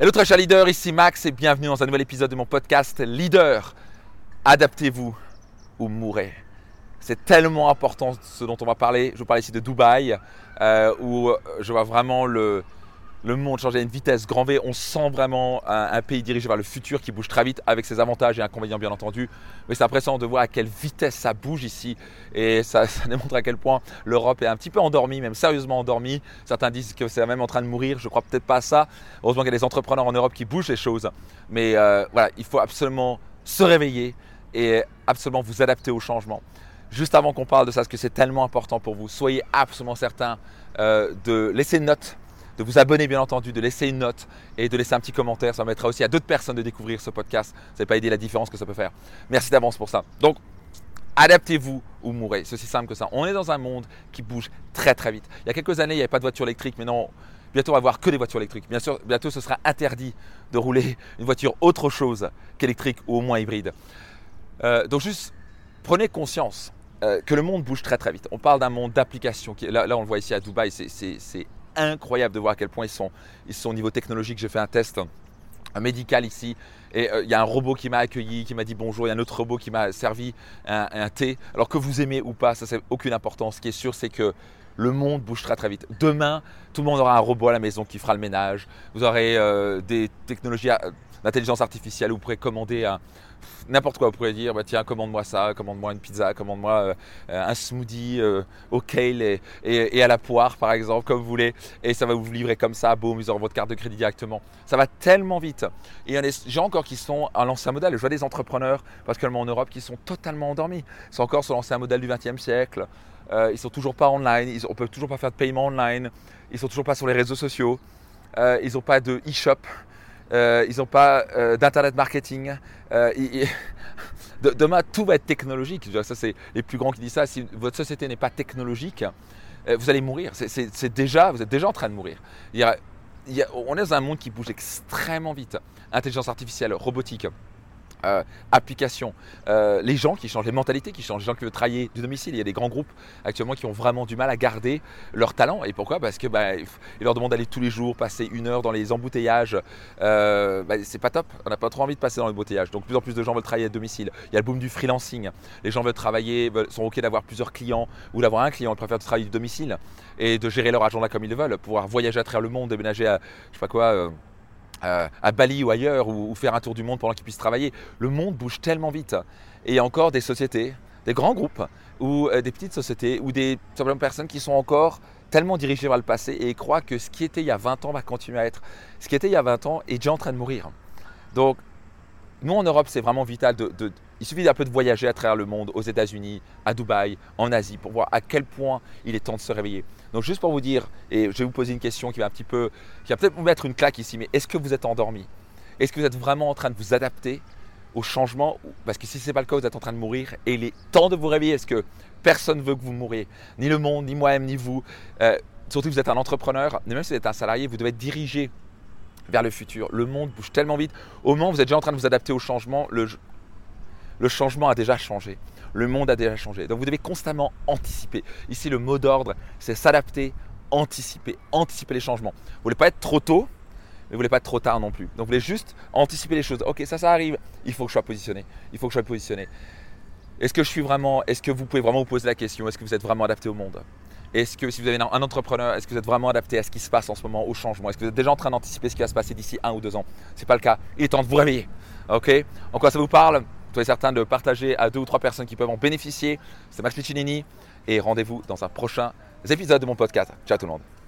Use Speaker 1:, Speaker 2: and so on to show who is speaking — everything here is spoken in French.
Speaker 1: Hello très cher leader, ici Max et bienvenue dans un nouvel épisode de mon podcast Leader. Adaptez-vous ou mourrez. C'est tellement important ce dont on va parler. Je vous parle ici de Dubaï euh, où je vois vraiment le, le monde change à une vitesse grand V. On sent vraiment un, pays dirigé vers le futur qui bouge très vite avec ses avantages et inconvénients bien entendu. Mais c'est impressionnant de voir à quelle vitesse ça bouge ici. Et ça, démontre à quel point l'Europe est un petit peu endormie, même sérieusement endormie. Certains disent que c'est même en train de mourir. Je crois peut-être pas à ça. Heureusement qu'il y a des entrepreneurs en Europe qui bougent les choses. Mais euh, voilà, il faut absolument se réveiller et absolument vous adapter au changement. Juste avant qu'on parle de ça, parce que c'est tellement important pour vous, soyez absolument certain euh, de laisser une note de vous abonner bien entendu, de laisser une note et de laisser un petit commentaire. Ça permettra aussi à d'autres personnes de découvrir ce podcast. Ça n'est pas aider la différence que ça peut faire. Merci d'avance pour ça. Donc, adaptez-vous ou mourrez. C'est aussi simple que ça. On est dans un monde qui bouge très très vite. Il y a quelques années, il n'y avait pas de voiture électrique, mais non, bientôt on va avoir que des voitures électriques. Bien sûr, bientôt ce sera interdit de rouler une voiture autre chose qu'électrique ou au moins hybride. Euh, donc juste prenez conscience euh, que le monde bouge très très vite. On parle d'un monde d'applications. Là, là, on le voit ici à Dubaï, c'est incroyable de voir à quel point ils sont, ils sont au niveau technologique. J'ai fait un test médical ici et euh, il y a un robot qui m'a accueilli, qui m'a dit bonjour, il y a un autre robot qui m'a servi un, thé. Alors que vous aimez ou pas, ça c'est aucune importance. Ce qui est sûr, c'est que le monde bouge très vite. Demain, tout le monde aura un robot à la maison qui fera le ménage. Vous aurez euh, des technologies d'intelligence artificielle, vous pourrez commander n'importe quoi. Vous pourrez dire, bah, tiens, commande-moi ça, commande-moi une pizza, commande-moi euh, un smoothie euh, au kale et, à la poire, par exemple, comme vous voulez. Et ça va vous livrer comme ça, boum, ils auront votre carte de crédit directement. Ça va tellement vite. Il y a des gens encore qui sont à l'ancien modèle. Je vois des entrepreneurs, particulièrement en Europe, qui sont totalement endormis. Ils sont encore sur l'ancien modèle du XXe siècle. Euh, ils sont toujours pas online. Ils, on peut toujours pas faire de paiement online. Ils sont toujours pas sur les réseaux sociaux. Euh, ils n'ont pas de e-shop. Euh, ils n'ont pas euh, d'internet marketing. Demain, tout va être technologique. Ça, c'est les plus grands qui disent ça. Si votre société n'est pas technologique, vous allez mourir. C'est déjà, vous êtes déjà en train de mourir. on est dans un monde qui bouge extrêmement vite. Intelligence artificielle, robotique. Euh, application. Euh, les gens qui changent, les mentalités qui changent, les gens qui veulent travailler du domicile. Il y a des grands groupes actuellement qui ont vraiment du mal à garder leur talent. Et pourquoi? Parce que bah, ils leur demandent d'aller tous les jours, passer une heure dans les embouteillages. Euh, bah, c'est pas top. On n'a pas trop envie de passer dans les embouteillages. Donc, plus en plus de gens veulent travailler à domicile. Il y a le boom du freelancing. Les gens veulent travailler, sont ok d'avoir plusieurs clients ou d'avoir un client. Ils préfèrent travailler du domicile et de gérer leur agenda comme ils le veulent, pouvoir voyager à travers le monde, déménager à je sais pas quoi euh, à Bali ou ailleurs, ou, faire un tour du monde pendant qu'ils puissent travailler. Le monde bouge tellement vite. Et il y a encore des sociétés, des grands groupes, ou euh, des petites sociétés, ou des personnes qui sont encore tellement dirigées vers le passé et croient que ce qui était il y a 20 ans va continuer à être. Ce qui était il y a 20 ans est déjà en train de mourir. Donc, nous en Europe, c'est vraiment vital de, il suffit d'un peu de voyager à travers le monde, aux États-Unis, à Dubaï, en Asie, pour voir à quel point il est temps de se réveiller. Donc juste pour vous dire, et je vais vous poser une question qui va un petit peu, qui va peut-être vous mettre une claque ici, mais est-ce que vous êtes endormi? Est-ce que vous êtes vraiment en train de vous adapter au changement Parce que si ce n'est pas le cas, vous êtes en train de mourir et il est temps de vous réveiller. Est-ce que personne ne veut que vous mouriez? Ni le monde, ni moi-même, ni vous. Euh, surtout que vous êtes un entrepreneur, même si vous êtes un salarié, vous devez être dirigé vers le futur. Le monde bouge tellement vite. Au moment où vous êtes déjà en train de vous adapter au changement, le, le changement a déjà changé. Le monde a déjà changé. Donc vous devez constamment anticiper. Ici, le mot d'ordre, c'est s'adapter, anticiper, anticiper les changements. Vous ne voulez pas être trop tôt, mais vous voulez pas être trop tard non plus. Donc vous voulez juste anticiper les choses. Ok, ça, ça arrive. Il faut que je sois positionné. Il faut que je sois positionné. Est-ce que je suis vraiment, est-ce que vous pouvez vraiment vous poser la question, est-ce que vous êtes vraiment adapté au monde? Est-ce que si vous avez un entrepreneur, est-ce que vous êtes vraiment adapté à ce qui se passe en ce moment, au changement? Est-ce que vous êtes déjà en train d'anticiper ce qui va se passer d'ici un ou deux ans? Ce n'est pas le cas. Il est temps de vous réveiller. Ok? En quoi ça vous parle? Soyez certain de partager à deux ou trois personnes qui peuvent en bénéficier. C'est Max Piccinini et rendez-vous dans un prochain épisode de mon podcast. Ciao tout le monde.